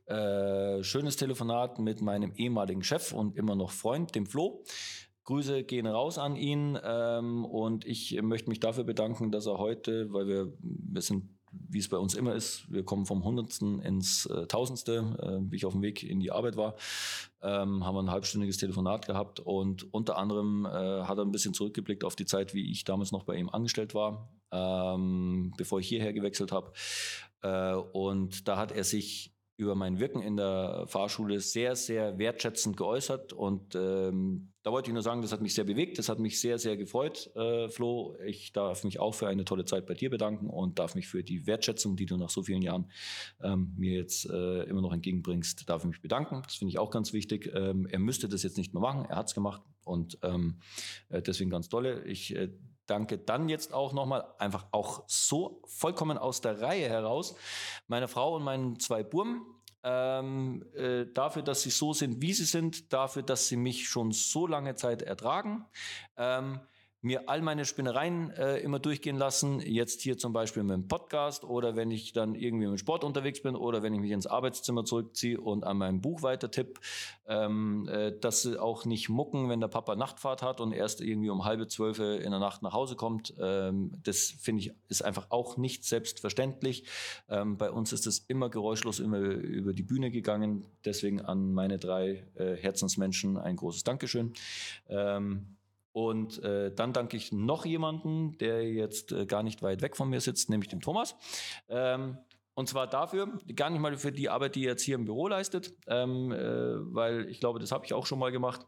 äh, schönes Telefonat mit meinem ehemaligen Chef und immer noch Freund, dem Flo. Grüße gehen raus an ihn ähm, und ich möchte mich dafür bedanken, dass er heute, weil wir, wir sind wie es bei uns immer ist, wir kommen vom Hundertsten ins äh, Tausendste, äh, wie ich auf dem Weg in die Arbeit war, ähm, haben wir ein halbstündiges Telefonat gehabt und unter anderem äh, hat er ein bisschen zurückgeblickt auf die Zeit, wie ich damals noch bei ihm angestellt war, ähm, bevor ich hierher gewechselt habe. Äh, und da hat er sich über mein Wirken in der Fahrschule sehr, sehr wertschätzend geäußert. Und ähm, da wollte ich nur sagen, das hat mich sehr bewegt, das hat mich sehr, sehr gefreut, äh, Flo. Ich darf mich auch für eine tolle Zeit bei dir bedanken und darf mich für die Wertschätzung, die du nach so vielen Jahren ähm, mir jetzt äh, immer noch entgegenbringst, darf ich mich bedanken. Das finde ich auch ganz wichtig. Ähm, er müsste das jetzt nicht mehr machen, er hat es gemacht und ähm, äh, deswegen ganz tolle. Ich äh, danke dann jetzt auch nochmal einfach auch so vollkommen aus der Reihe heraus meine Frau und meinen zwei Burm ähm, äh, dafür, dass sie so sind, wie sie sind, dafür, dass sie mich schon so lange Zeit ertragen. Ähm, mir all meine Spinnereien äh, immer durchgehen lassen. Jetzt hier zum Beispiel mit dem Podcast oder wenn ich dann irgendwie im Sport unterwegs bin oder wenn ich mich ins Arbeitszimmer zurückziehe und an meinem Buch weiter tippe, ähm, äh, dass sie auch nicht mucken, wenn der Papa Nachtfahrt hat und erst irgendwie um halbe zwölf in der Nacht nach Hause kommt. Ähm, das finde ich ist einfach auch nicht selbstverständlich. Ähm, bei uns ist es immer geräuschlos immer über die Bühne gegangen. Deswegen an meine drei äh, Herzensmenschen ein großes Dankeschön. Ähm, und äh, dann danke ich noch jemanden, der jetzt äh, gar nicht weit weg von mir sitzt, nämlich dem Thomas. Ähm, und zwar dafür, gar nicht mal für die Arbeit, die er jetzt hier im Büro leistet, ähm, äh, weil ich glaube, das habe ich auch schon mal gemacht.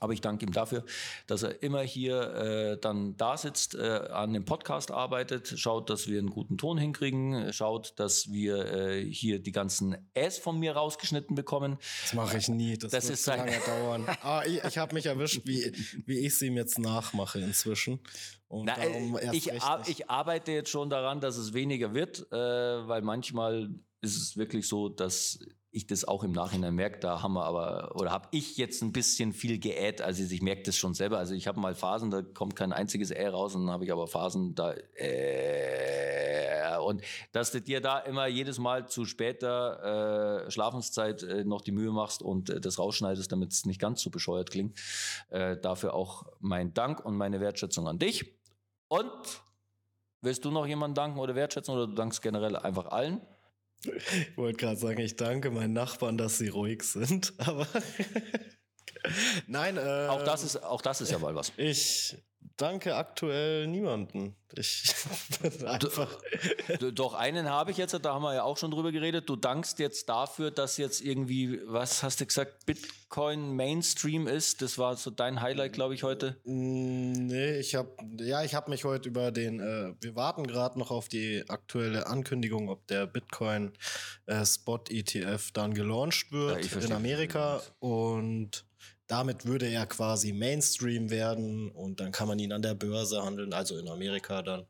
Aber ich danke ihm dafür, dass er immer hier äh, dann da sitzt, äh, an dem Podcast arbeitet, schaut, dass wir einen guten Ton hinkriegen, schaut, dass wir äh, hier die ganzen S von mir rausgeschnitten bekommen. Das mache ich nie. Das, das wird ist lange dauern. Ah, ich, ich habe mich erwischt, wie, wie ich es ihm jetzt nachmache inzwischen. Na, äh, ich, ich, arbeite jetzt schon daran, dass es weniger wird, äh, weil manchmal ist es wirklich so, dass ich das auch im Nachhinein merke, da haben wir aber, oder habe ich jetzt ein bisschen viel geäht, also ich merke das schon selber. Also ich habe mal Phasen, da kommt kein einziges Ä raus und dann habe ich aber Phasen, da äh, und dass du dir da immer jedes Mal zu später äh, Schlafenszeit äh, noch die Mühe machst und äh, das rausschneidest, damit es nicht ganz so bescheuert klingt. Äh, dafür auch mein Dank und meine Wertschätzung an dich. Und willst du noch jemanden danken oder wertschätzen oder du dankst generell einfach allen? Ich wollte gerade sagen, ich danke meinen Nachbarn, dass sie ruhig sind, aber nein. Äh, auch das ist auch das ist ja mal was. Ich danke aktuell niemanden. Ich einfach. Doch einen habe ich jetzt, da haben wir ja auch schon drüber geredet. Du dankst jetzt dafür, dass jetzt irgendwie, was hast du gesagt, Bitcoin Mainstream ist. Das war so dein Highlight, glaube ich, heute. Mm, nee, ich habe ja, ich habe mich heute über den. Äh, wir warten gerade noch auf die aktuelle Ankündigung, ob der Bitcoin äh, Spot ETF dann gelauncht wird ja, in Amerika und damit würde er quasi Mainstream werden und dann kann man ihn an der Börse handeln, also in Amerika dann.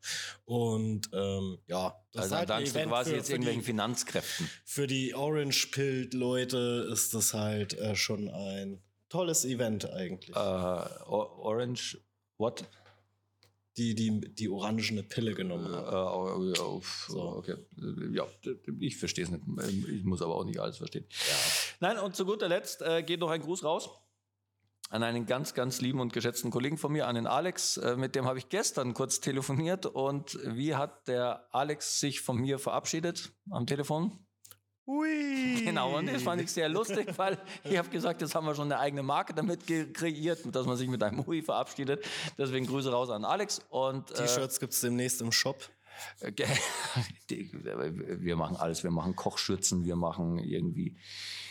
Und ähm, ja, das also ist halt dankst du quasi für, jetzt irgendwelchen die, Finanzkräften. Für die Orange Pilled Leute ist das halt äh, schon ein tolles Event eigentlich. Uh, Orange, what? Die, die die orangene Pille genommen haben. Uh, uh, so. Okay. Ja, ich verstehe es nicht. Ich muss aber auch nicht alles verstehen. Ja. Nein, und zu guter Letzt äh, geht noch ein Gruß raus an einen ganz, ganz lieben und geschätzten Kollegen von mir, an den Alex. Äh, mit dem habe ich gestern kurz telefoniert. Und wie hat der Alex sich von mir verabschiedet am Telefon? Ui. Genau, und das fand ich sehr lustig, weil ich habe gesagt, jetzt haben wir schon eine eigene Marke damit kreiert, dass man sich mit einem Ui verabschiedet. Deswegen Grüße raus an Alex. Und äh, T-Shirts gibt es demnächst im Shop. wir machen alles. Wir machen Kochschürzen, wir machen irgendwie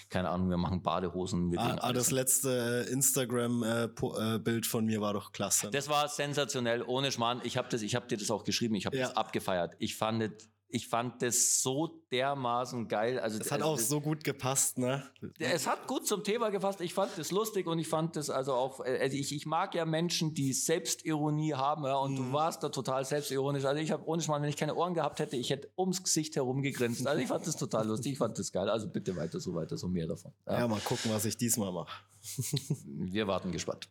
keine Ahnung, wir machen Badehosen. Wir ah, ah das letzte äh, Instagram-Bild äh, von mir war doch klasse. Das war sensationell, ohne Schmarrn. Ich habe hab dir das auch geschrieben, ich habe ja. das abgefeiert. Ich fand ich fand das so dermaßen geil. Also, es hat also, auch so gut gepasst, ne? Es hat gut zum Thema gepasst. Ich fand es lustig und ich fand es also auch, äh, also ich, ich mag ja Menschen, die Selbstironie haben, ja, und mhm. du warst da total selbstironisch. Also ich habe ohne Schmarrn, wenn ich keine Ohren gehabt hätte, ich hätte ums Gesicht herum gegrinst. Also ich fand das total lustig, ich fand das geil. Also bitte weiter so weiter, so mehr davon. Ja, ja mal gucken, was ich diesmal mache. Wir warten gespannt.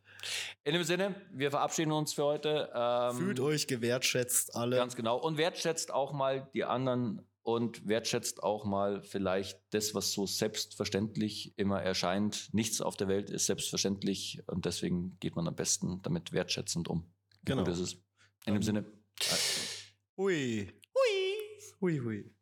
In dem Sinne, wir verabschieden uns für heute. Ähm, Fühlt euch gewertschätzt alle. Ganz genau. Und wertschätzt auch mal die anderen und wertschätzt auch mal vielleicht das, was so selbstverständlich immer erscheint. Nichts auf der Welt ist selbstverständlich und deswegen geht man am besten damit wertschätzend um. Genau. Gut ist. In dem Sinne. Hui. Hui. Hui, hui.